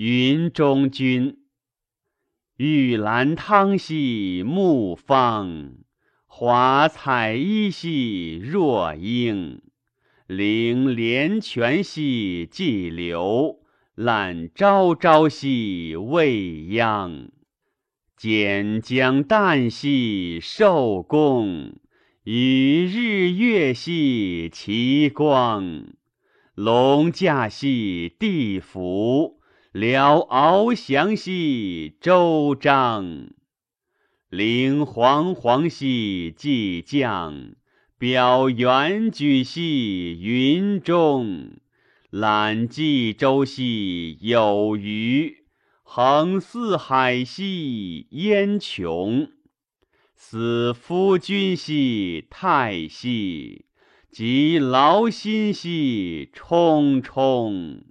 云中君。玉兰汤兮木方，华彩衣兮若英。凌连泉兮既流，览朝朝兮未央。简江旦兮寿公，与日月兮齐光。龙驾兮地服，辽翱翔兮周章。凌煌煌兮既降，表元举兮云中。览冀州兮有余，横四海兮焉穷。思夫君兮太息。及劳心兮忡忡。